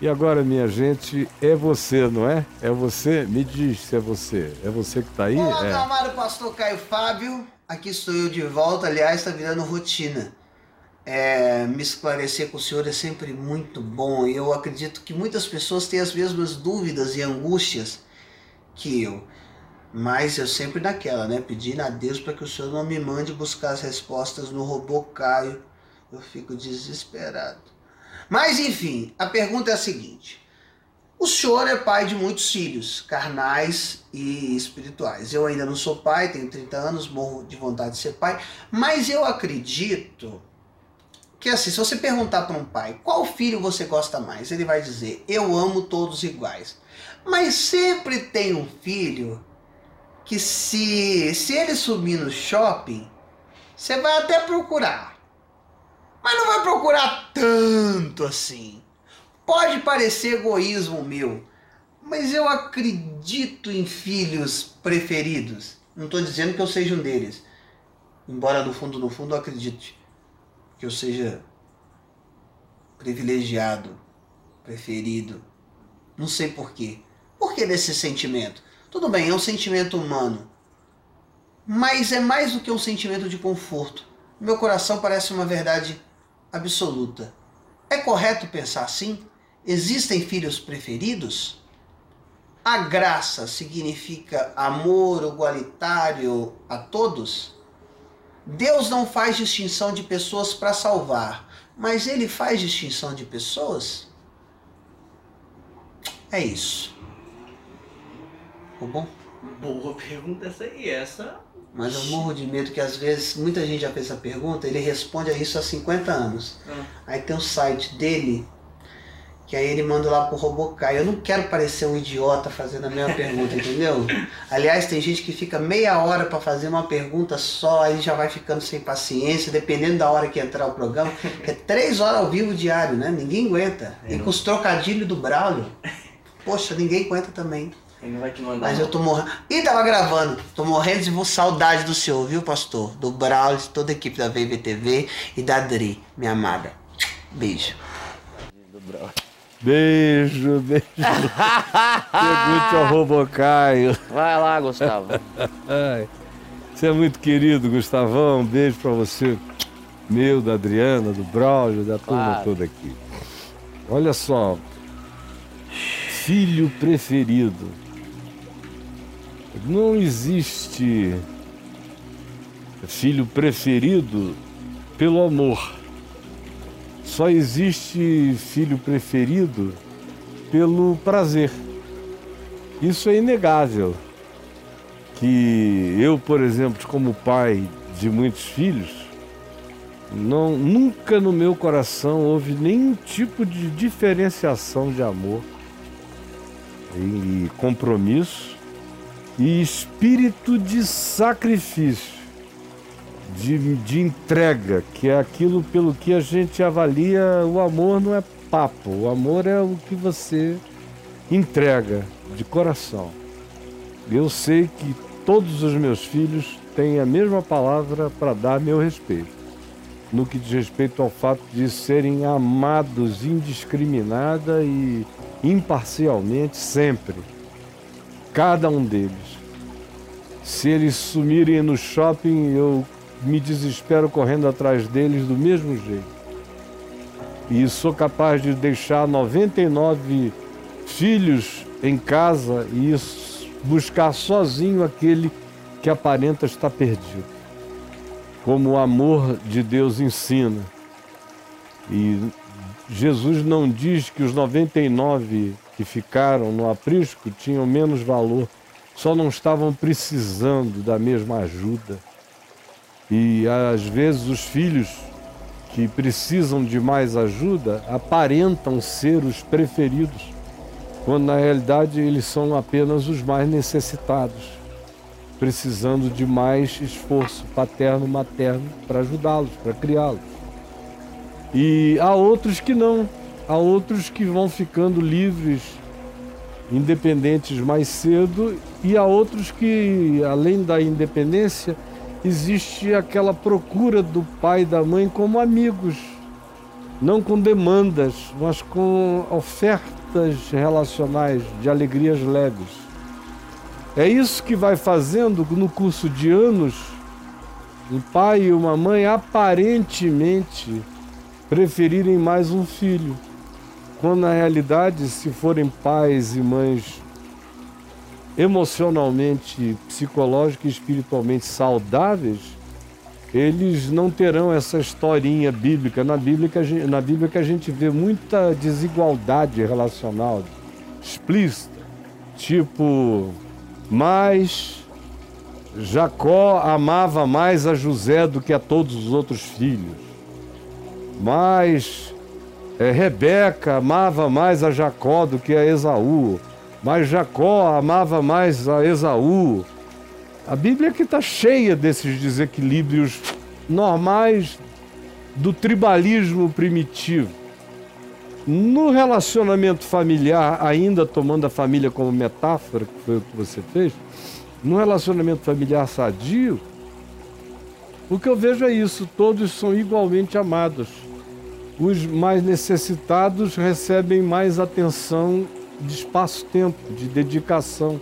E agora, minha gente, é você, não é? É você? Me diz se é você. É você que está aí? Olá, é. amado pastor Caio Fábio. Aqui estou eu de volta. Aliás, está virando rotina. É, me esclarecer com o senhor é sempre muito bom. E eu acredito que muitas pessoas têm as mesmas dúvidas e angústias que eu. Mas eu sempre naquela, né? Pedindo a Deus para que o senhor não me mande buscar as respostas no robô Caio. Eu fico desesperado. Mas enfim, a pergunta é a seguinte: o senhor é pai de muitos filhos, carnais e espirituais. Eu ainda não sou pai, tenho 30 anos, morro de vontade de ser pai, mas eu acredito que assim, se você perguntar para um pai qual filho você gosta mais, ele vai dizer: Eu amo todos iguais. Mas sempre tem um filho que se, se ele sumir no shopping, você vai até procurar mas não vai procurar tanto assim. Pode parecer egoísmo meu, mas eu acredito em filhos preferidos. Não estou dizendo que eu seja um deles. Embora no fundo, no fundo, eu acredite que eu seja privilegiado, preferido. Não sei porquê. Por que desse sentimento? Tudo bem, é um sentimento humano. Mas é mais do que um sentimento de conforto. Meu coração parece uma verdade absoluta. É correto pensar assim? Existem filhos preferidos? A graça significa amor igualitário a todos? Deus não faz distinção de pessoas para salvar, mas ele faz distinção de pessoas? É isso. Ficou bom? Boa pergunta essa aí, essa mas eu morro de medo que às vezes muita gente já fez essa pergunta, ele responde a isso há 50 anos. Hum. Aí tem o site dele, que aí ele manda lá pro Robocai. Eu não quero parecer um idiota fazendo a mesma pergunta, entendeu? Aliás, tem gente que fica meia hora para fazer uma pergunta só, aí já vai ficando sem paciência, dependendo da hora que entrar o programa. é três horas ao vivo diário, né? Ninguém aguenta. E com os trocadilhos do Braulio, poxa, ninguém aguenta também. Ele vai te mandar. Mas eu tô morrendo. Ih, tava gravando. Tô morrendo de saudade do senhor, viu, pastor? Do Braulio, de toda a equipe da VBTV e da Adri, minha amada. Beijo. Beijo, beijo. Pergunte ao Robocaio. Vai lá, Gustavo. você é muito querido, Gustavão. Um beijo pra você. Meu, da Adriana, do Braulio, da turma claro. toda aqui. Olha só. Filho preferido. Não existe filho preferido pelo amor. Só existe filho preferido pelo prazer. Isso é inegável. Que eu, por exemplo, como pai de muitos filhos, não, nunca no meu coração houve nenhum tipo de diferenciação de amor e compromisso e espírito de sacrifício, de, de entrega, que é aquilo pelo que a gente avalia o amor não é papo, o amor é o que você entrega de coração. Eu sei que todos os meus filhos têm a mesma palavra para dar meu respeito, no que diz respeito ao fato de serem amados indiscriminada e imparcialmente sempre cada um deles. Se eles sumirem no shopping, eu me desespero correndo atrás deles do mesmo jeito. E sou capaz de deixar 99 filhos em casa e buscar sozinho aquele que aparenta estar perdido. Como o amor de Deus ensina. E Jesus não diz que os 99 que ficaram no aprisco tinham menos valor, só não estavam precisando da mesma ajuda. E às vezes os filhos que precisam de mais ajuda aparentam ser os preferidos, quando na realidade eles são apenas os mais necessitados, precisando de mais esforço paterno, materno para ajudá-los, para criá-los. E há outros que não, há outros que vão ficando livres, independentes mais cedo, e há outros que, além da independência, existe aquela procura do pai e da mãe como amigos. não com demandas, mas com ofertas relacionais de alegrias leves. É isso que vai fazendo no curso de anos um pai e uma mãe aparentemente preferirem mais um filho, quando na realidade, se forem pais e mães emocionalmente, psicológica e espiritualmente saudáveis, eles não terão essa historinha bíblica. Na Bíblia, na Bíblia que a gente vê muita desigualdade relacional explícita, tipo, mas Jacó amava mais a José do que a todos os outros filhos. Mas é, Rebeca amava mais a Jacó do que a Esaú. Mas Jacó amava mais a Esaú. A Bíblia que está cheia desses desequilíbrios normais do tribalismo primitivo. No relacionamento familiar, ainda tomando a família como metáfora, que foi o que você fez, no relacionamento familiar sadio, o que eu vejo é isso: todos são igualmente amados. Os mais necessitados recebem mais atenção de espaço-tempo, de dedicação.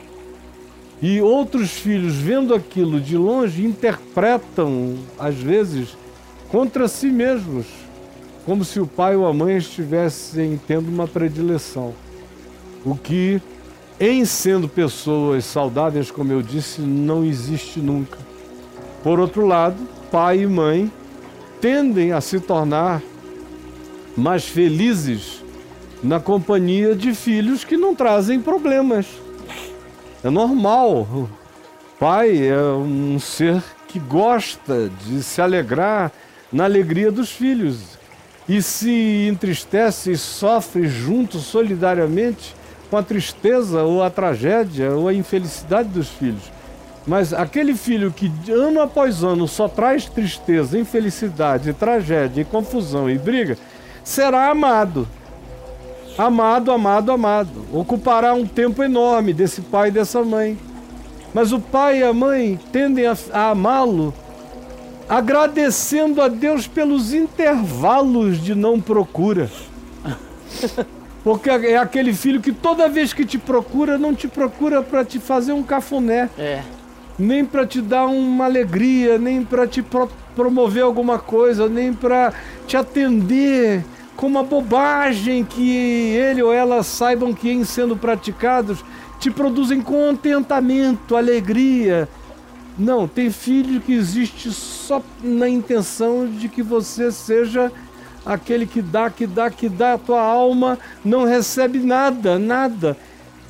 E outros filhos, vendo aquilo de longe, interpretam, às vezes, contra si mesmos, como se o pai ou a mãe estivessem tendo uma predileção. O que, em sendo pessoas saudáveis, como eu disse, não existe nunca. Por outro lado, pai e mãe tendem a se tornar mais felizes na companhia de filhos que não trazem problemas. É normal. O pai é um ser que gosta de se alegrar na alegria dos filhos e se entristece e sofre junto solidariamente com a tristeza ou a tragédia ou a infelicidade dos filhos. Mas aquele filho que ano após ano só traz tristeza, infelicidade, tragédia, confusão e briga, será amado amado, amado, amado. Ocupará um tempo enorme desse pai e dessa mãe. Mas o pai e a mãe tendem a, a amá-lo agradecendo a Deus pelos intervalos de não procura. Porque é aquele filho que toda vez que te procura, não te procura para te fazer um cafuné. É. Nem para te dar uma alegria, nem para te pro promover alguma coisa, nem para te atender com uma bobagem que ele ou ela saibam que em sendo praticados te produzem contentamento, alegria. Não, tem filho que existe só na intenção de que você seja aquele que dá, que dá, que dá, a tua alma não recebe nada, nada.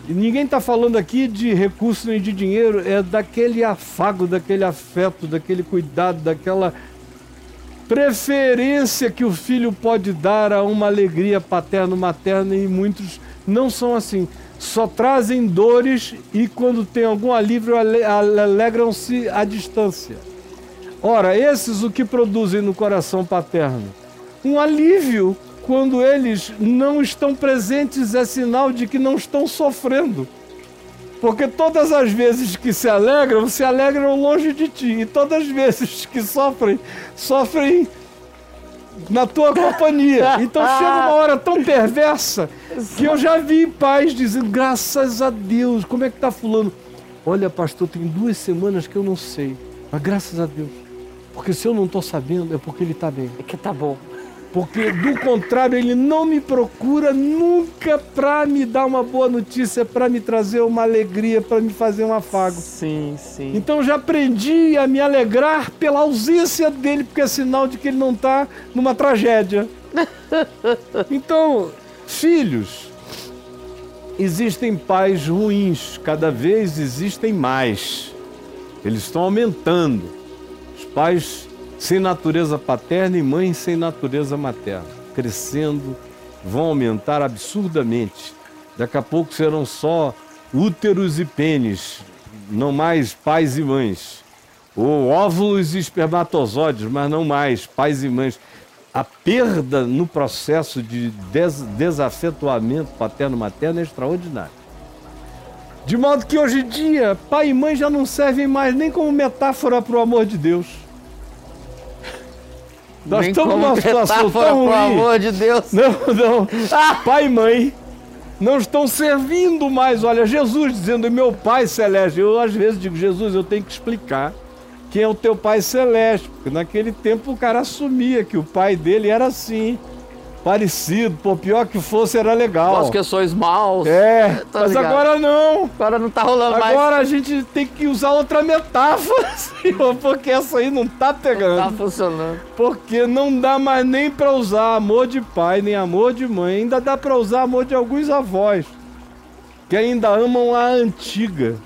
Ninguém está falando aqui de recurso nem de dinheiro, é daquele afago, daquele afeto, daquele cuidado, daquela preferência que o filho pode dar a uma alegria paterno-materna e muitos não são assim. Só trazem dores e quando tem algum alívio alegram-se à distância. Ora, esses o que produzem no coração paterno? Um alívio quando eles não estão presentes é sinal de que não estão sofrendo. Porque todas as vezes que se alegram, se alegram longe de ti. E todas as vezes que sofrem, sofrem na tua companhia. Então chega uma hora tão perversa que eu já vi pais dizendo: graças a Deus, como é que tá fulano? Olha, pastor, tem duas semanas que eu não sei. Mas graças a Deus. Porque se eu não estou sabendo, é porque ele está bem. É que tá bom. Porque do contrário, ele não me procura nunca para me dar uma boa notícia, para me trazer uma alegria, para me fazer um afago. Sim, sim. Então já aprendi a me alegrar pela ausência dele, porque é sinal de que ele não está numa tragédia. então, filhos, existem pais ruins, cada vez existem mais. Eles estão aumentando. Os pais sem natureza paterna e mães sem natureza materna, crescendo, vão aumentar absurdamente. Daqui a pouco serão só úteros e pênis, não mais pais e mães. Ou óvulos e espermatozoides, mas não mais pais e mães. A perda no processo de des desafetuamento paterno-materno é extraordinária. De modo que hoje em dia, pai e mãe já não servem mais nem como metáfora para o amor de Deus Nós Vem estamos numa situação tão pelo ruim. amor de Deus. Não, não. Pai e mãe não estão servindo mais. Olha, Jesus dizendo, meu Pai Celeste. Eu às vezes digo, Jesus, eu tenho que explicar quem é o teu Pai Celeste. Porque naquele tempo o cara assumia que o pai dele era assim, parecido. Por pior que fosse, era legal. Vós que sois maus. É, Tô mas ligado. agora não. Agora não tá rolando mais. Agora a gente tem que usar outra metáfora, senhor, porque essa aí não tá pegando. Tá funcionando. Porque não dá mais nem pra usar amor de pai, nem amor de mãe. Ainda dá pra usar amor de alguns avós, que ainda amam a antiga.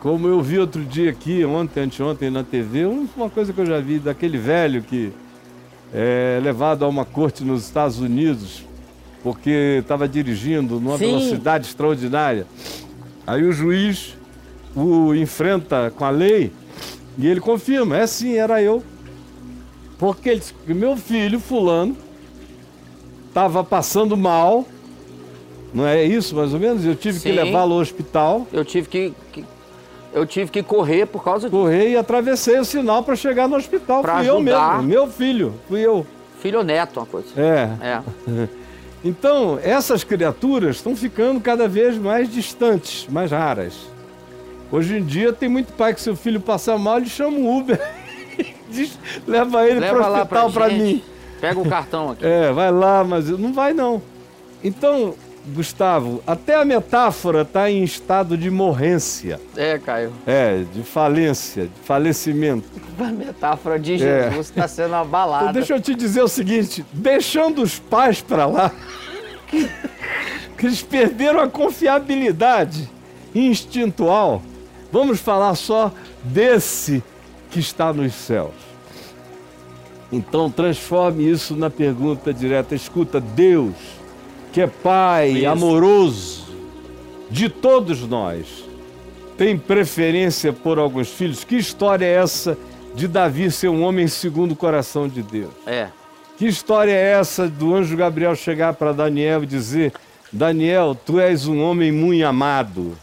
Como eu vi outro dia aqui, ontem, anteontem na TV, um- uma coisa que eu já vi daquele velho que é levado a uma corte nos Estados Unidos porque estava dirigindo numa Sim. velocidade extraordinária. Aí o juiz o enfrenta com a lei e ele confirma, é sim, era eu. Porque ele disse que meu filho, fulano, estava passando mal, não é isso mais ou menos? Eu tive que Sim. levá-lo ao hospital, Eu tive que, que- eu tive que correr por causa disso. correr e atravessei o sinal para chegar no hospital. Pra fui eu ajudar. mesmo, meu filho, fui eu. Filho ou neto, uma coisa. É. É. Então, essas criaturas estão ficando cada vez mais distantes, mais raras. Hoje em dia tem muito pai que seu filho passa mal, ele chama um Uber, diz, leva ele para o hospital para mim. Pega o cartão aqui. É, vai lá, mas não vai não. Então, Gustavo, até a metáfora está em estado de morrência, É, Caio. é, de falência, de falecimento. A metáfora de É. Jesus está sendo abalada. Então deixa eu te dizer o seguinte, deixando os pais para lá, que eles perderam a confiabilidade instintual, vamos falar só desse que está nos céus. Então transforme isso na pergunta direta. Escuta, Deus, que é Pai Isso. amoroso de todos nós, tem preferência por alguns filhos. Que história é essa de Davi ser um homem segundo o coração de Deus? É. Que história é essa do anjo Gabriel chegar para Daniel e dizer: Daniel, tu és um homem muito amado?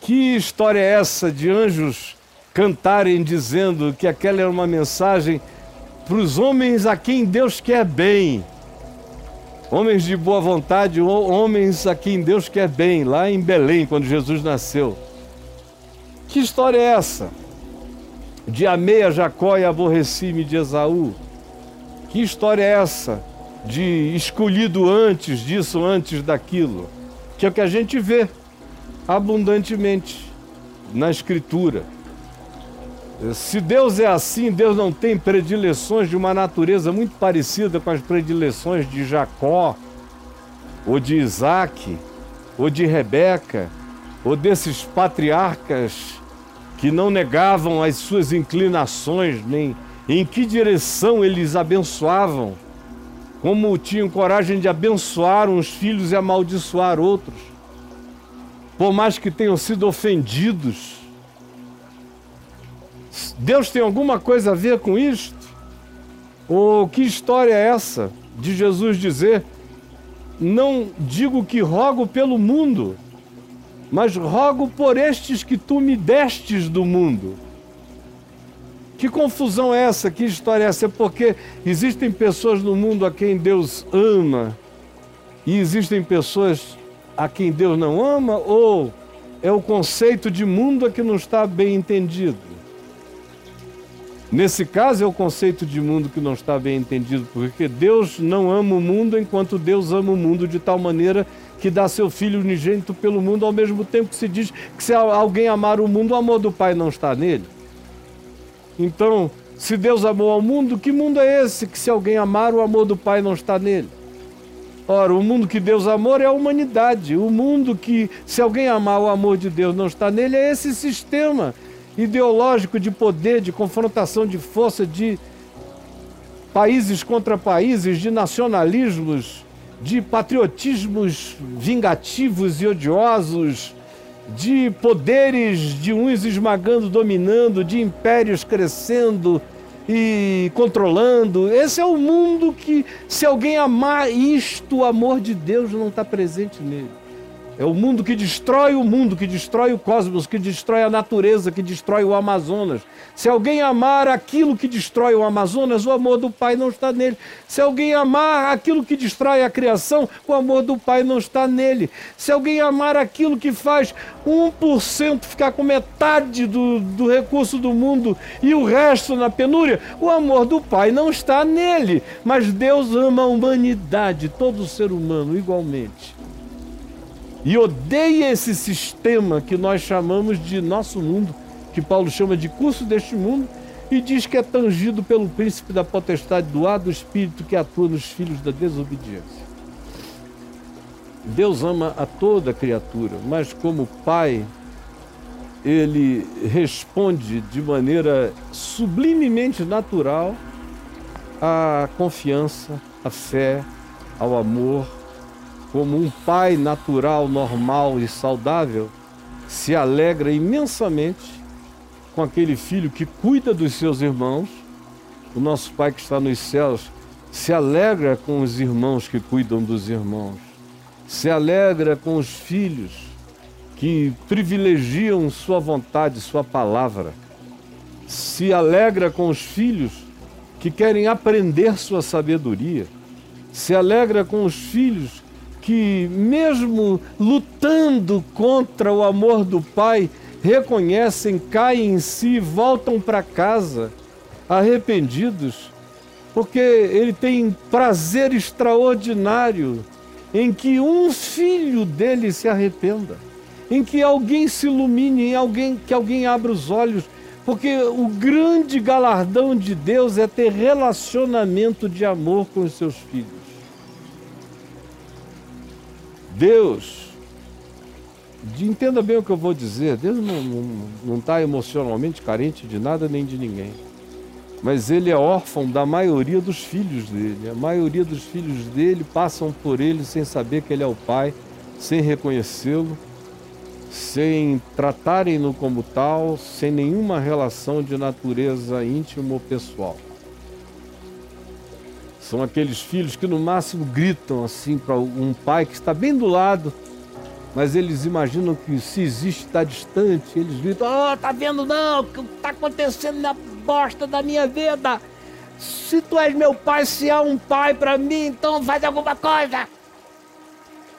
Que história é essa de anjos cantarem dizendo que aquela era uma mensagem para os homens a quem Deus quer bem? Homens de boa vontade, ho- homens a quem Deus quer bem, lá em Belém, quando Jesus nasceu. Que história é essa? De amei a Jacó e aborreci-me de Esaú. Que história é essa? De escolhido antes disso, antes daquilo. Que é o que a gente vê abundantemente na Escritura. Se Deus é assim, Deus não tem predileções de uma natureza muito parecida com as predileções de Jacó, ou de Isaac, ou de Rebeca, ou desses patriarcas que não negavam as suas inclinações, nem em que direção eles abençoavam, como tinham coragem de abençoar uns filhos e amaldiçoar outros, por mais que tenham sido ofendidos. Deus tem alguma coisa a ver com isto? Ou que história é essa de Jesus dizer: Não digo que rogo pelo mundo, mas rogo por estes que tu me destes do mundo. Que confusão é essa? Que história é essa? É porque existem pessoas no mundo a quem Deus ama e existem pessoas a quem Deus não ama? Ou é o conceito de mundo a que não está bem entendido? Nesse caso é o conceito de mundo que não está bem entendido, porque Deus não ama o mundo enquanto Deus ama o mundo de tal maneira que dá seu filho unigênito pelo mundo, ao mesmo tempo que se diz que se alguém amar o mundo, o amor do Pai não está nele. Então, se Deus amou ao mundo, que mundo é esse que se alguém amar, o amor do Pai não está nele? Ora, o mundo que Deus amou é a humanidade. O mundo que, se alguém amar, o amor de Deus não está nele, é esse sistema ideológico de poder, de confrontação de força, de países contra países, de nacionalismos, de patriotismos vingativos e odiosos, de poderes de uns esmagando, dominando, de impérios crescendo e controlando. Esse é o mundo que, se alguém amar isto, o amor de Deus não está presente nele. É o mundo que destrói o mundo, que destrói o cosmos, que destrói a natureza, que destrói o Amazonas. Se alguém amar aquilo que destrói o Amazonas, o amor do Pai não está nele. Se alguém amar aquilo que destrói a criação, o amor do Pai não está nele. Se alguém amar aquilo que faz 1% ficar com metade do, do recurso do mundo e o resto na penúria, o amor do Pai não está nele. Mas Deus ama a humanidade, todo ser humano, igualmente e odeia esse sistema que nós chamamos de nosso mundo, que Paulo chama de curso deste mundo, e diz que é tangido pelo príncipe da potestade do ar do espírito que atua nos filhos da desobediência. Deus ama a toda criatura, mas como Pai, ele responde de maneira sublimemente natural à confiança, à fé, ao amor, como um pai natural, normal e saudável, se alegra imensamente com aquele filho que cuida dos seus irmãos. O nosso Pai que está nos céus se alegra com os irmãos que cuidam dos irmãos. Se alegra com os filhos que privilegiam sua vontade, sua palavra. Se alegra com os filhos que querem aprender sua sabedoria. Se alegra com os filhos que, mesmo lutando contra o amor do Pai, reconhecem, caem em si, voltam para casa arrependidos, porque ele tem prazer extraordinário em que um filho dele se arrependa, em que alguém se ilumine, em alguém que alguém abra os olhos, porque o grande galardão de Deus é ter relacionamento de amor com os seus filhos. Deus, entenda bem o que eu vou dizer, Deus não está emocionalmente carente de nada nem de ninguém. Mas ele é órfão da maioria dos filhos dele. A maioria dos filhos dele passam por ele sem saber que ele é o pai, sem reconhecê-lo, sem tratarem-no como tal, sem nenhuma relação de natureza íntima ou pessoal. São aqueles filhos que no máximo gritam assim para um pai que está bem do lado, mas eles imaginam que se existe está distante, eles gritam: "Oh, tá vendo não? O que está acontecendo na bosta da minha vida? Se tu és meu pai, se há um pai para mim, então faz alguma coisa."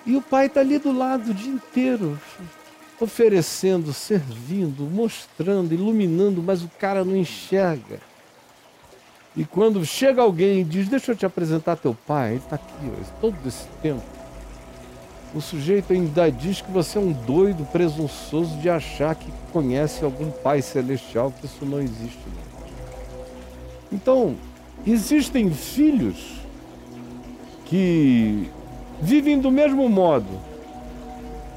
E o pai está ali do lado o dia inteiro, oferecendo, servindo, mostrando, iluminando, mas o cara não enxerga. E quando chega alguém e diz, deixa eu te apresentar teu pai, ele está aqui, ó, todo esse tempo. O sujeito ainda diz que você é um doido presunçoso de achar que conhece algum pai celestial, que isso não existe. Então, existem filhos que vivem do mesmo modo,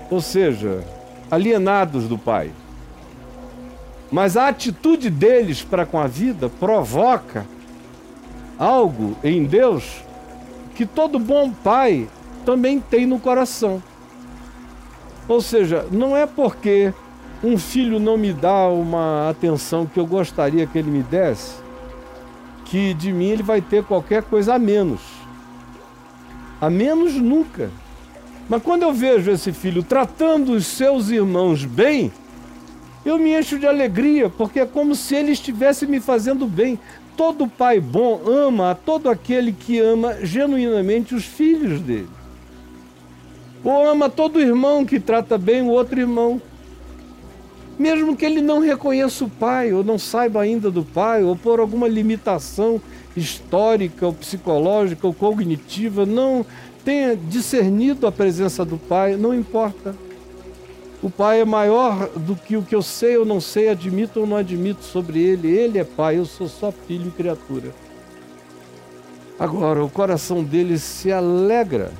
ou seja, alienados do pai. Mas a atitude deles para com a vida provoca algo em Deus que todo bom pai também tem no coração. Ou seja, não é porque um filho não me dá uma atenção que eu gostaria que ele me desse, que de mim ele vai ter qualquer coisa a menos. A menos nunca. Mas quando eu vejo esse filho tratando os seus irmãos bem, eu me encho de alegria, porque é como se ele estivesse me fazendo bem. Todo pai bom ama a todo aquele que ama genuinamente os filhos dele. Ou ama todo irmão que trata bem o outro irmão. Mesmo que ele não reconheça o pai, ou não saiba ainda do pai, ou por alguma limitação histórica, ou psicológica, ou cognitiva, não tenha discernido a presença do pai, não importa. O Pai é maior do que o que eu sei ou não sei, admito ou não admito sobre Ele. Ele é Pai, eu sou só filho e criatura. Agora, o coração dele se alegra.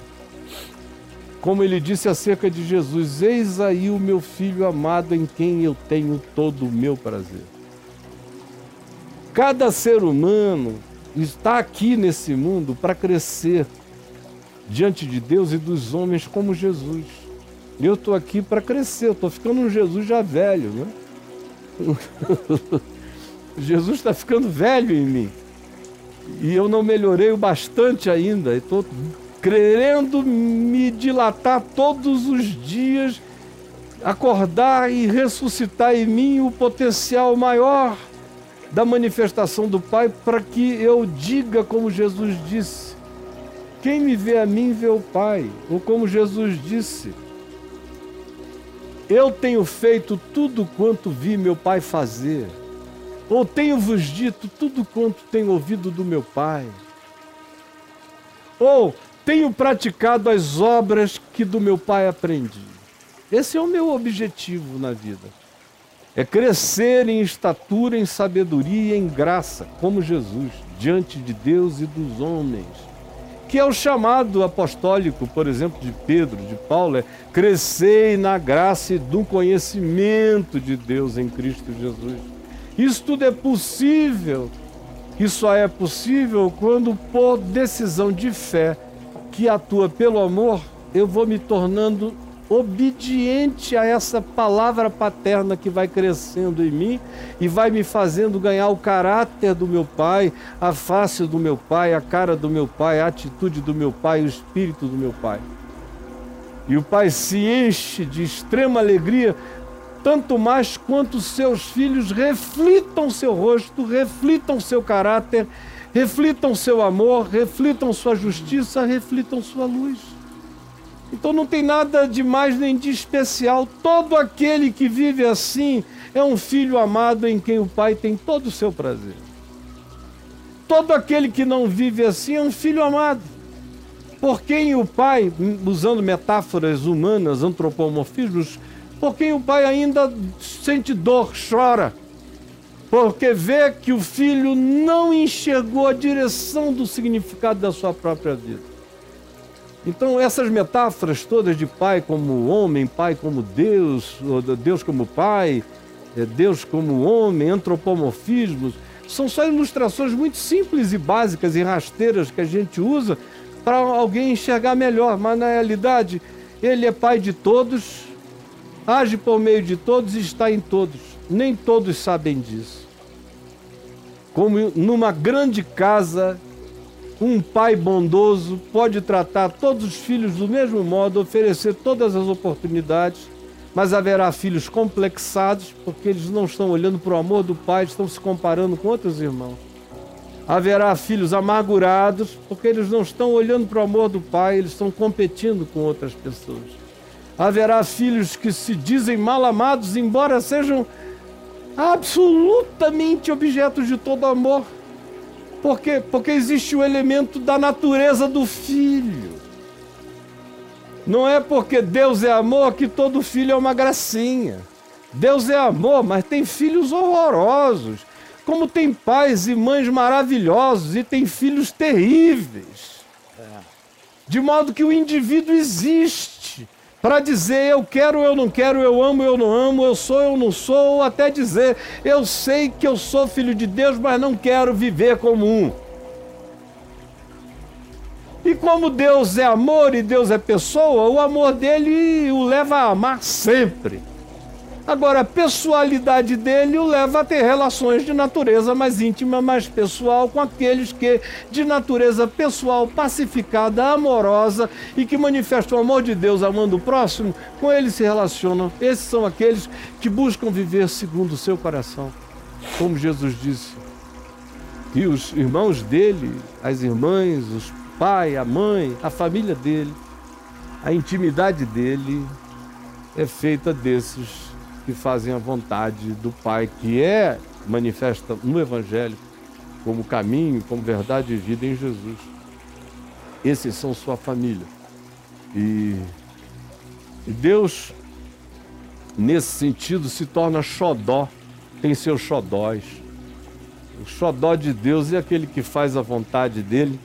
Como ele disse acerca de Jesus: Eis aí o meu filho amado em quem eu tenho todo o meu prazer. Cada ser humano está aqui nesse mundo para crescer diante de Deus e dos homens como Jesus. Eu estou aqui para crescer, estou ficando um Jesus já velho, né? Jesus está ficando velho em mim. E eu não melhorei o bastante ainda. Estou querendo me dilatar todos os dias, acordar e ressuscitar em mim o potencial maior da manifestação do Pai para que eu diga como Jesus disse: Quem me vê a mim vê o Pai. Ou como Jesus disse: Eu tenho feito tudo quanto vi meu Pai fazer. Ou tenho-vos dito tudo quanto tenho ouvido do meu Pai. Ou tenho praticado as obras que do meu Pai aprendi. Esse é o meu objetivo na vida é crescer em estatura, em sabedoria e em graça, como Jesus, diante de Deus e dos homens. Que é o chamado apostólico, por exemplo, de Pedro, de Paulo, é crescer na graça e do conhecimento de Deus em Cristo Jesus. Isso tudo é possível, que só é possível quando, por decisão de fé que atua pelo amor, eu vou me tornando obediente a essa palavra paterna que vai crescendo em mim e vai me fazendo ganhar o caráter do meu pai, a face do meu pai, a cara do meu pai, a atitude do meu pai, o espírito do meu pai. E o pai se enche de extrema alegria, tanto mais quanto seus filhos reflitam seu rosto, reflitam seu caráter, reflitam seu amor, reflitam sua justiça, reflitam sua luz. Então não tem nada de mais nem de especial. Todo aquele que vive assim é um filho amado em quem o pai tem todo o seu prazer. Todo aquele que não vive assim é um filho amado. Por quem o pai, usando metáforas humanas, antropomorfismos, por quem o pai ainda sente dor, chora. Porque vê que o filho não enxergou a direção do significado da sua própria vida. Então, essas metáforas todas de pai como homem, pai como Deus, Deus como pai, é, Deus como homem, antropomorfismos, são só ilustrações muito simples e básicas e rasteiras que a gente usa para alguém enxergar melhor, mas na realidade ele é pai de todos, age por meio de todos e está em todos. Nem todos sabem disso. Como numa grande casa um pai bondoso pode tratar todos os filhos do mesmo modo, oferecer todas as oportunidades, mas haverá filhos complexados porque eles não estão olhando para o amor do pai, estão se comparando com outros irmãos. Haverá filhos amargurados porque eles não estão olhando para o amor do pai, eles estão competindo com outras pessoas. Haverá filhos que se dizem mal amados, embora sejam absolutamente objetos de todo amor por quê? Porque existe o elemento da natureza do filho. Não é porque Deus é amor que todo filho é uma gracinha. Deus é amor, mas tem filhos horrorosos. Como tem pais e mães maravilhosos e tem filhos terríveis. De modo que o indivíduo existe para dizer eu quero, eu não quero, eu amo, eu não amo, eu sou, eu não sou, ou até dizer eu sei que eu sou filho de Deus, mas não quero viver como um. E como Deus é amor e Deus é pessoa, o amor dele o leva a amar sempre. Agora, a pessoalidade dele o leva a ter relações de natureza mais íntima, mais pessoal, com aqueles que, de natureza pessoal, pacificada, amorosa e que manifestam o amor de Deus amando o próximo, com eles se relacionam. Esses são aqueles que buscam viver segundo o seu coração, como Jesus disse. E os irmãos dele, as irmãs, os pai, a mãe, a família dele, a intimidade dele é feita desses que fazem a vontade do Pai, que é manifesta no Evangelho como caminho, como verdade e vida em Jesus. Esses são sua família. E, e Deus, nesse sentido, se torna xodó, tem seus xodós. O xodó de Deus é aquele que faz a vontade dele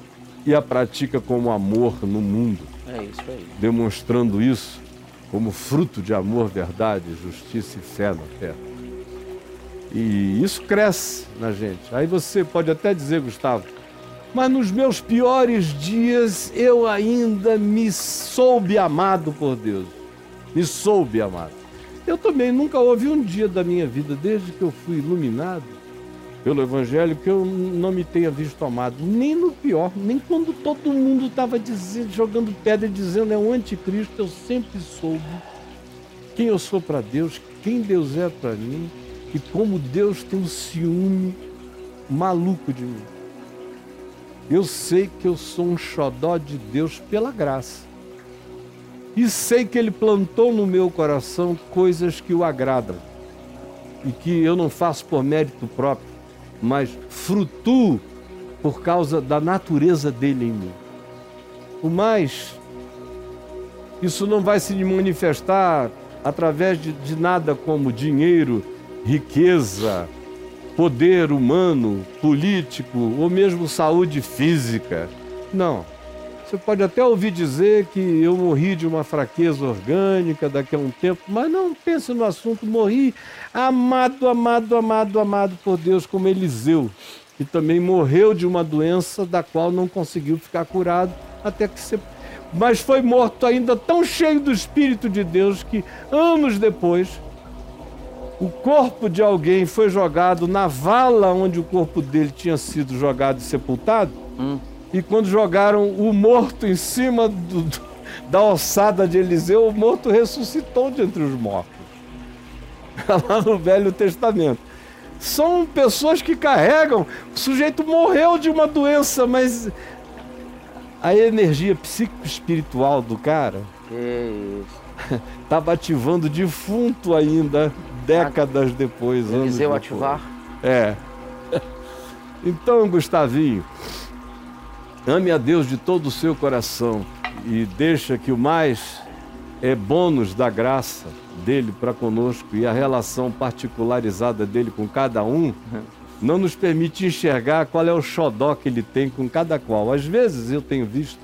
e a pratica como amor no mundo. É isso aí. Demonstrando isso como fruto de amor, verdade, justiça e fé na terra. E isso cresce na gente. Aí você pode até dizer, Gustavo, mas nos meus piores dias eu ainda me soube amado por Deus. Me soube amado. Eu também nunca houve um dia da minha vida, desde que eu fui iluminado, pelo Evangelho que eu não me tenha visto amado, nem no pior, nem quando todo mundo estava jogando pedra e dizendo é o anticristo, eu sempre soube quem eu sou para Deus, quem Deus é para mim e como Deus tem um ciúme maluco de mim. Eu sei que eu sou um xodó de Deus pela graça. E sei que Ele plantou no meu coração coisas que o agradam e que eu não faço por mérito próprio, mas frutuo por causa da natureza dele em mim. O mais, isso não vai se manifestar através de, de nada como dinheiro, riqueza, poder humano, político ou mesmo saúde física. Não. Você pode até ouvir dizer que eu morri de uma fraqueza orgânica daqui a um tempo, mas não pense no assunto. Morri amado, amado, amado, amado por Deus, como Eliseu, que também morreu de uma doença da qual não conseguiu ficar curado até que se. Mas foi morto ainda tão cheio do Espírito de Deus que anos depois o corpo de alguém foi jogado na vala onde o corpo dele tinha sido jogado e sepultado. Hum e quando jogaram o morto em cima do, da ossada de Eliseu, o morto ressuscitou de entre os mortos. Lá no Velho Testamento. São pessoas que carregam. O sujeito morreu de uma doença, mas a energia psico-espiritual do cara estava ativando defunto ainda, décadas depois. Eliseu ativar? É. Então, Gustavinho, Ame a Deus de todo o seu coração e deixa que o mais é bônus da graça dele para conosco e a relação particularizada dele com cada um não nos permite enxergar qual é o xodó que ele tem com cada qual. Às vezes eu tenho visto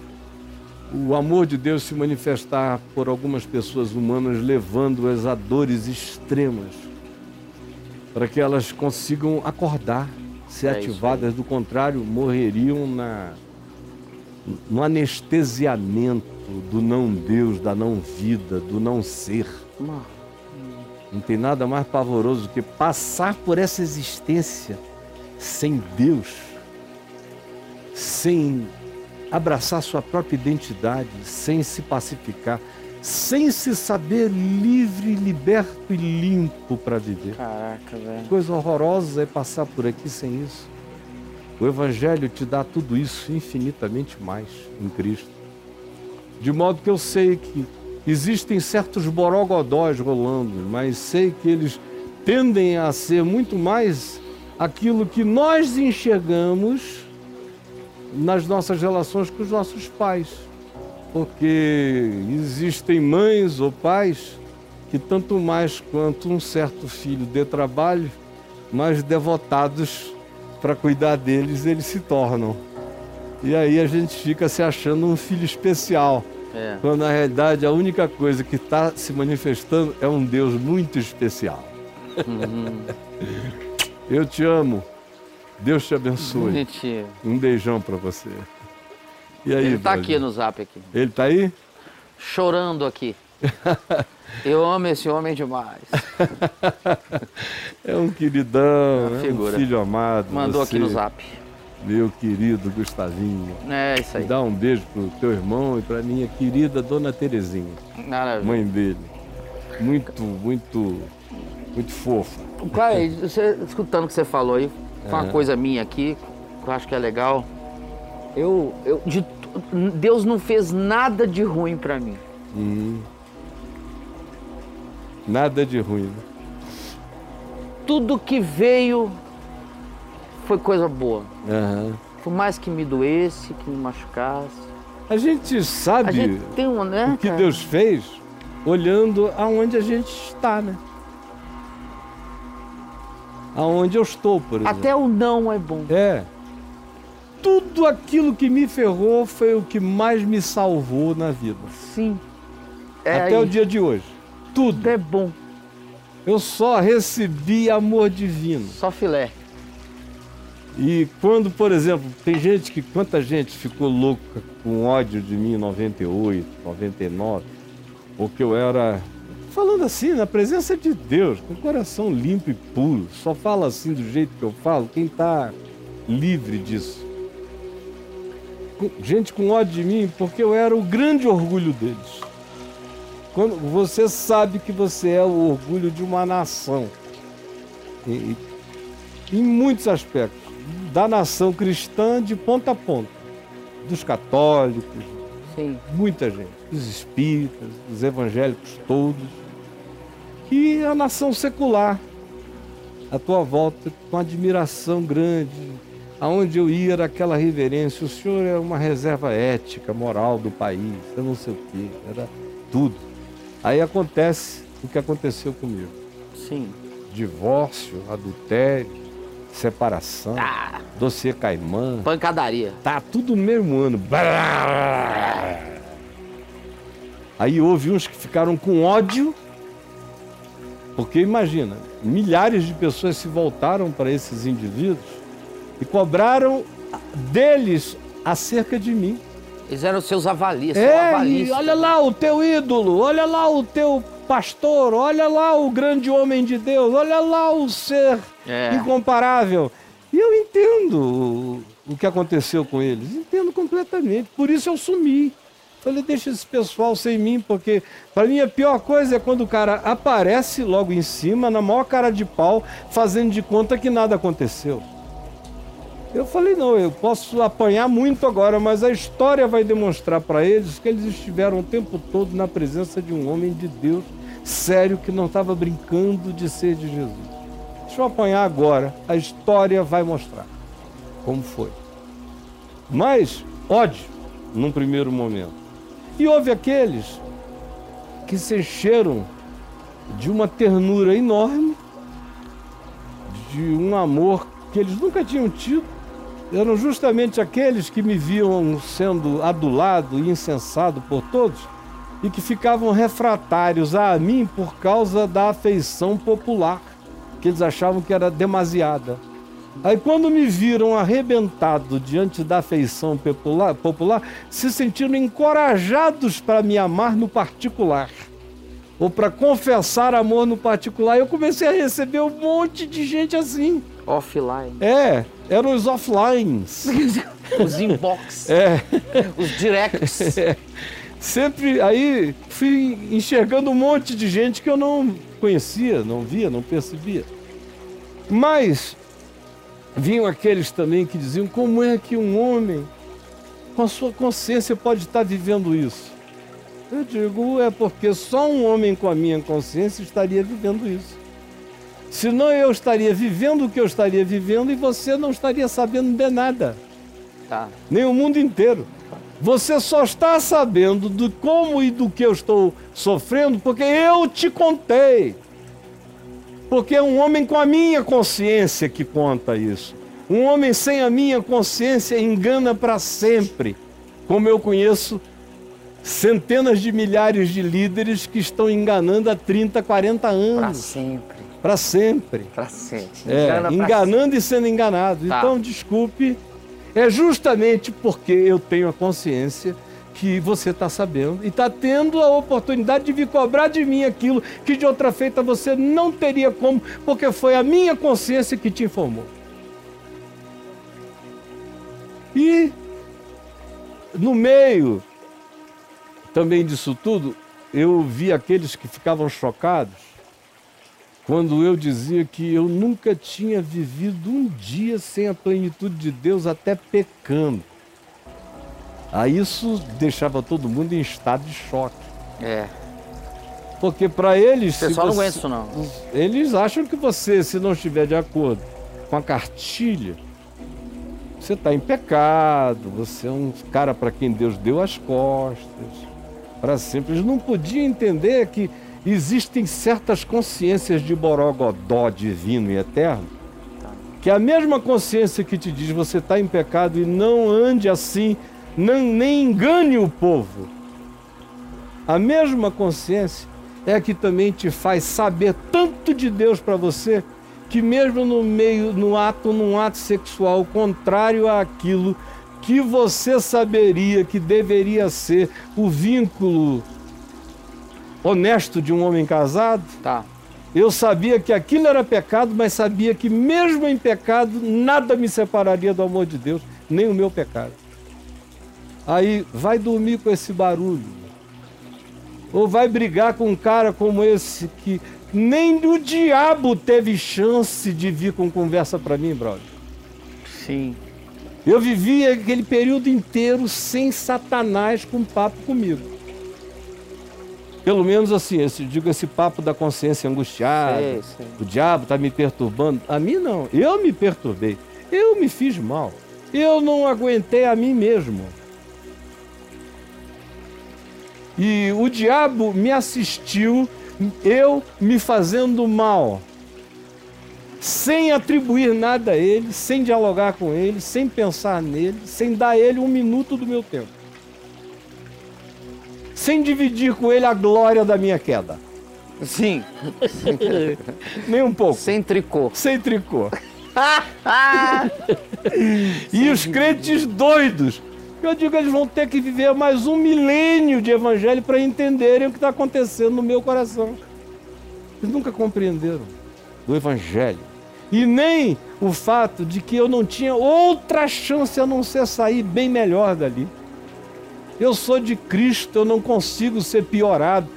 o amor de Deus se manifestar por algumas pessoas humanas, levando-as a dores extremas, para que elas consigam acordar, ser é ativadas, do contrário, morreriam na no anestesiamento do não Deus, da não vida, do não ser. Não tem nada mais pavoroso do que passar por essa existência sem Deus, sem abraçar sua própria identidade, sem se pacificar, sem se saber livre, liberto e limpo para viver. Caraca, velho. Coisa horrorosa é passar por aqui sem isso. O Evangelho te dá tudo isso infinitamente mais em Cristo. De modo que eu sei que existem certos borogodós rolando, mas sei que eles tendem a ser muito mais aquilo que nós enxergamos nas nossas relações com os nossos pais. Porque existem mães ou pais que, tanto mais quanto um certo filho dê trabalho, mais devotados para cuidar deles, eles se tornam. E aí a gente fica se achando um filho especial. É. Quando na realidade a única coisa que está se manifestando é um Deus muito especial. Uhum. Eu te amo. Deus te abençoe. Bonitinho. Um beijão para você. E aí, Ele está aqui no zap aqui. Ele está aí? Chorando aqui. Eu amo esse homem demais. é um queridão, é, é um filho amado. Mandou você, aqui no zap. Meu querido Gustavinho. É, isso aí. Dá um beijo pro teu irmão e pra minha querida Dona Terezinha. Maravilha. Mãe dele. Muito, muito, muito fofa. Pai, você, escutando o que você falou aí, foi uma coisa minha aqui, que eu acho que é legal. Eu, eu de, Deus não fez nada de ruim para mim. Hum. Nada de ruim. Né? Tudo que veio foi coisa boa. Uhum. Por mais que me doesse, que me machucasse. A gente sabe a gente tem um, né, o que cara? Deus fez olhando aonde a gente está, né? Aonde eu estou, por exemplo. Até o não é bom. É. Tudo aquilo que me ferrou foi o que mais me salvou na vida. Sim. É Até aí. o dia de hoje tudo. É bom. Eu só recebi amor divino. Só filé. E quando, por exemplo, tem gente que, quanta gente ficou louca com ódio de mim em 98, 99, porque eu era falando assim, na presença de Deus, com o coração limpo e puro. Só fala assim do jeito que eu falo, quem está livre disso. Gente com ódio de mim, porque eu era o grande orgulho deles. Quando você sabe que você é o orgulho de uma nação. E, em muitos aspectos. Da nação cristã de ponta a ponta. Dos católicos, Sim. muita gente. Dos espíritas, dos evangélicos todos. E a nação secular. À tua volta, com admiração grande. Aonde eu ia era aquela reverência. O senhor é uma reserva ética, moral do país. Eu não sei o quê. Era tudo. Aí acontece o que aconteceu comigo Sim. divórcio, adultério, separação, Ah, dossiê caimã. pancadaria. Tá tudo no mesmo ano. Aí houve uns que ficaram com ódio, porque imagina, milhares de pessoas se voltaram para esses indivíduos e cobraram deles acerca de mim. Eles eram seus avalistas. É, avalistas. olha lá o teu ídolo, olha lá o teu pastor, olha lá o grande homem de Deus, olha lá o ser É. incomparável. E eu entendo o, o que aconteceu com eles, entendo completamente. Por isso eu sumi. Falei, deixa esse pessoal sem mim, porque para mim a pior coisa é quando o cara aparece logo em cima, na maior cara de pau, fazendo de conta que nada aconteceu. Eu falei, não, eu posso apanhar muito agora, mas a história vai demonstrar para eles que eles estiveram o tempo todo na presença de um homem de Deus sério que não estava brincando de ser de Jesus. Deixa eu apanhar agora, a história vai mostrar como foi. Mas ódio, num primeiro momento. E houve aqueles que se encheram de uma ternura enorme, de um amor que eles nunca tinham tido. Eram justamente aqueles que me viam sendo adulado e incensado por todos e que ficavam refratários a mim por causa da afeição popular, que eles achavam que era demasiada. Aí quando me viram arrebentado diante da afeição popular, popular se sentiram encorajados para me amar no particular. Ou para confessar amor no particular. Eu comecei a receber um monte de gente assim. Offline. É, eram os offlines. Os inbox. É, Os directs. sempre aí fui enxergando um monte de gente que eu não conhecia, não via, não percebia. Mas vinham aqueles também que diziam: como é que um homem com a sua consciência pode estar vivendo isso? Eu digo: é porque só um homem com a minha consciência estaria vivendo isso. Senão eu estaria vivendo o que eu estaria vivendo e você não estaria sabendo de nada Tá. nem o mundo inteiro. Você só está sabendo do como e do que eu estou sofrendo porque eu te contei. Porque é um homem com a minha consciência que conta isso. Um homem sem a minha consciência engana para sempre. Como eu conheço centenas de milhares de líderes que estão enganando há 30, 40 Pra anos. sempre. Para sempre. Pra sempre. É, Engana pra enganando e sendo enganado. Tá. Então, desculpe, é justamente porque eu tenho a consciência que você está sabendo e está tendo a oportunidade de vir cobrar de mim aquilo que de outra feita você não teria como, porque foi a minha consciência que te informou. E no meio também disso tudo, eu vi aqueles que ficavam chocados quando eu dizia que eu nunca tinha vivido um dia sem a plenitude de Deus, até pecando. Aí isso deixava todo mundo em estado de choque. É. Porque para eles. O pessoal não você- aguenta isso, não. Eles acham que você, se não estiver de acordo com a cartilha, você está em pecado, você é um cara para quem Deus deu as costas, para sempre. Eles não podiam entender que existem certas consciências de borogodó divino e eterno, que a mesma consciência que te diz você está em pecado e não ande assim, não, nem engane o povo. A mesma consciência é que também te faz saber tanto de Deus para você que mesmo no meio, no ato, num ato sexual contrário àquilo que você saberia que deveria ser o vínculo honesto de um homem casado, Tá. eu sabia que aquilo era pecado, mas sabia que mesmo em pecado, nada me separaria do amor de Deus, nem o meu pecado. Aí vai dormir com esse barulho. Ou vai brigar com um cara como esse que nem o diabo teve chance de vir com conversa para mim, brother. Sim. Eu vivia aquele período inteiro sem Satanás com papo comigo. Pelo menos assim, esse, digo esse papo da consciência angustiada. Sei, sei. O diabo está me perturbando. A mim não, eu me perturbei. Eu me fiz mal. Eu não aguentei a mim mesmo. E o diabo me assistiu, eu me fazendo mal, sem atribuir nada a ele, sem dialogar com ele, sem pensar nele, sem dar a ele um minuto do meu tempo, sem dividir com ele a glória da minha queda, Sim. nem um pouco, Sem tricô. sem tricô. E os crentes doidos. Eu digo, eles vão ter que viver mais um milênio de evangelho para entenderem o que está acontecendo no meu coração. Eles nunca compreenderam do evangelho. E nem o fato de que eu não tinha outra chance a não ser sair bem melhor dali. Eu sou de Cristo, eu não consigo ser piorado.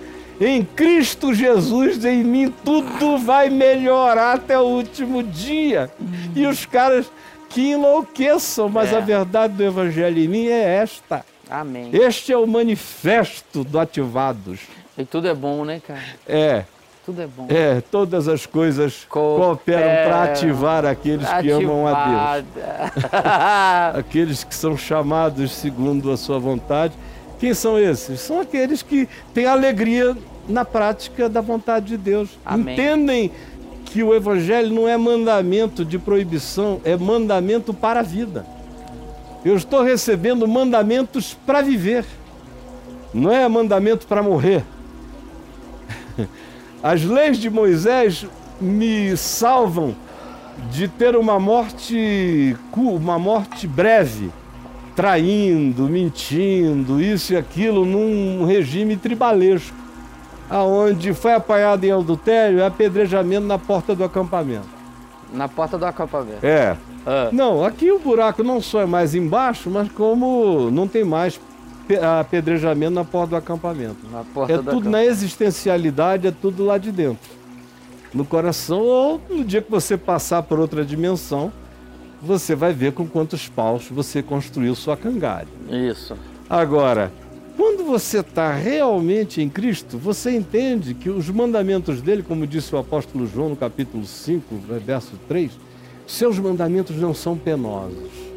Em Cristo Jesus, em mim, tudo vai melhorar até o último dia. E os caras que enlouqueçam, mas É. a verdade do Evangelho em mim é esta. Amém. Este é o manifesto do Ativados. E tudo é bom, né, cara? É, Tudo é bom. é, todas as coisas Cooperam para ativar aqueles que amam a Deus. Deus. aqueles que são chamados segundo a sua vontade. Quem são esses? São aqueles que têm alegria na prática da vontade de Deus. Amém. Entendem que o evangelho não é mandamento de proibição, é mandamento para a vida. Eu estou recebendo mandamentos para viver. Não é mandamento para morrer. As leis de Moisés me salvam de ter uma morte, uma morte breve, traindo, mentindo, isso e aquilo, num regime tribalesco, aonde foi apanhado em adultério, apedrejamento na porta do acampamento. Na porta do acampamento. É. Ah, Não, aqui o buraco não só é mais embaixo, mas como não tem mais apedrejamento na porta do acampamento. porta É do tudo acampamento. na existencialidade, é tudo lá de dentro. No coração, ou no dia que você passar por outra dimensão, você vai ver com quantos paus você construiu sua cangalha. Isso. Agora, quando você está realmente em Cristo, você entende que os mandamentos dele, como disse o apóstolo João no capítulo 5, verso 3, seus mandamentos não são penosos.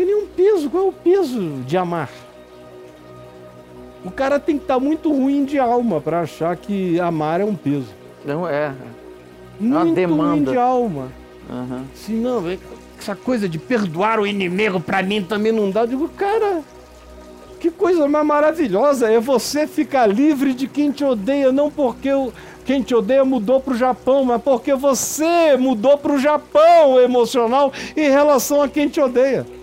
Tem nenhum peso. Qual é o peso de amar? O cara tem que estar muito ruim de alma para achar que amar é um peso. Não é. Muito ruim demanda. de alma. Aham. Se não, essa coisa de perdoar o inimigo pra mim também não dá. Eu digo, cara, que coisa mais maravilhosa é você ficar livre de quem te odeia, não porque o, quem te odeia mudou pro Japão, mas porque você mudou pro Japão emocional em relação a quem te odeia.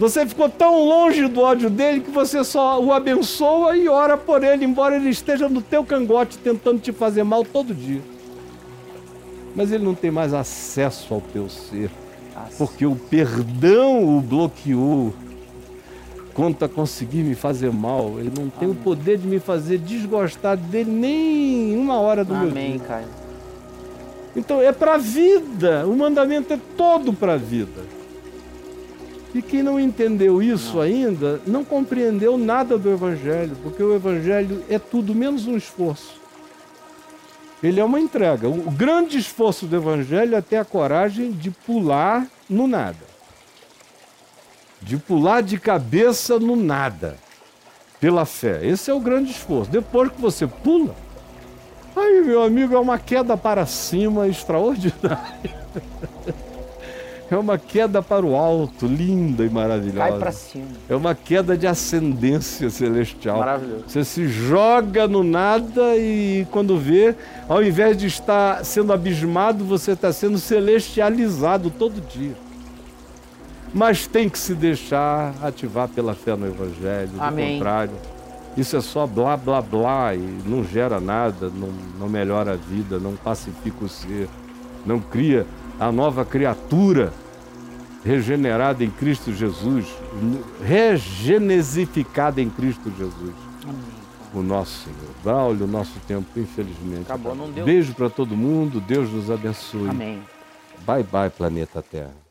Você ficou tão longe do ódio dele que você só o abençoa e ora por ele, embora ele esteja no teu cangote tentando te fazer mal todo dia. Mas ele não tem mais acesso ao teu ser, porque o perdão o bloqueou. Quanto a conseguir me fazer mal, ele não tem o poder de me fazer desgostar dele nem uma hora do meu Amém, dia. cara. Então é para a vida, o mandamento é todo para a vida. E quem não entendeu isso ainda, não compreendeu nada do Evangelho, porque o Evangelho é tudo menos um esforço. Ele é uma entrega. O o grande esforço do Evangelho é ter a coragem de pular no nada. De pular de cabeça no nada. Pela fé. Esse é o grande esforço. Depois que você pula, aí, meu amigo, é uma queda para cima extraordinária. É uma queda para o alto, linda e maravilhosa. Cai pra cima. É uma queda de ascendência celestial. Maravilhoso. Você se joga no nada e quando vê, ao invés de estar sendo abismado, você está sendo celestializado todo dia. Mas tem que se deixar ativar pela fé no Evangelho. Do Amém. contrário, Isso é só blá blá blá e não gera nada, não, não melhora a vida, não pacifica o ser, não cria a nova criatura regenerada em Cristo Jesus, regenesificada em Cristo Jesus. O nosso Senhor. Braulio, o nosso tempo, infelizmente. Acabou, não deu. Beijo para todo mundo, Deus nos abençoe. Amém. Bye bye, planeta Terra.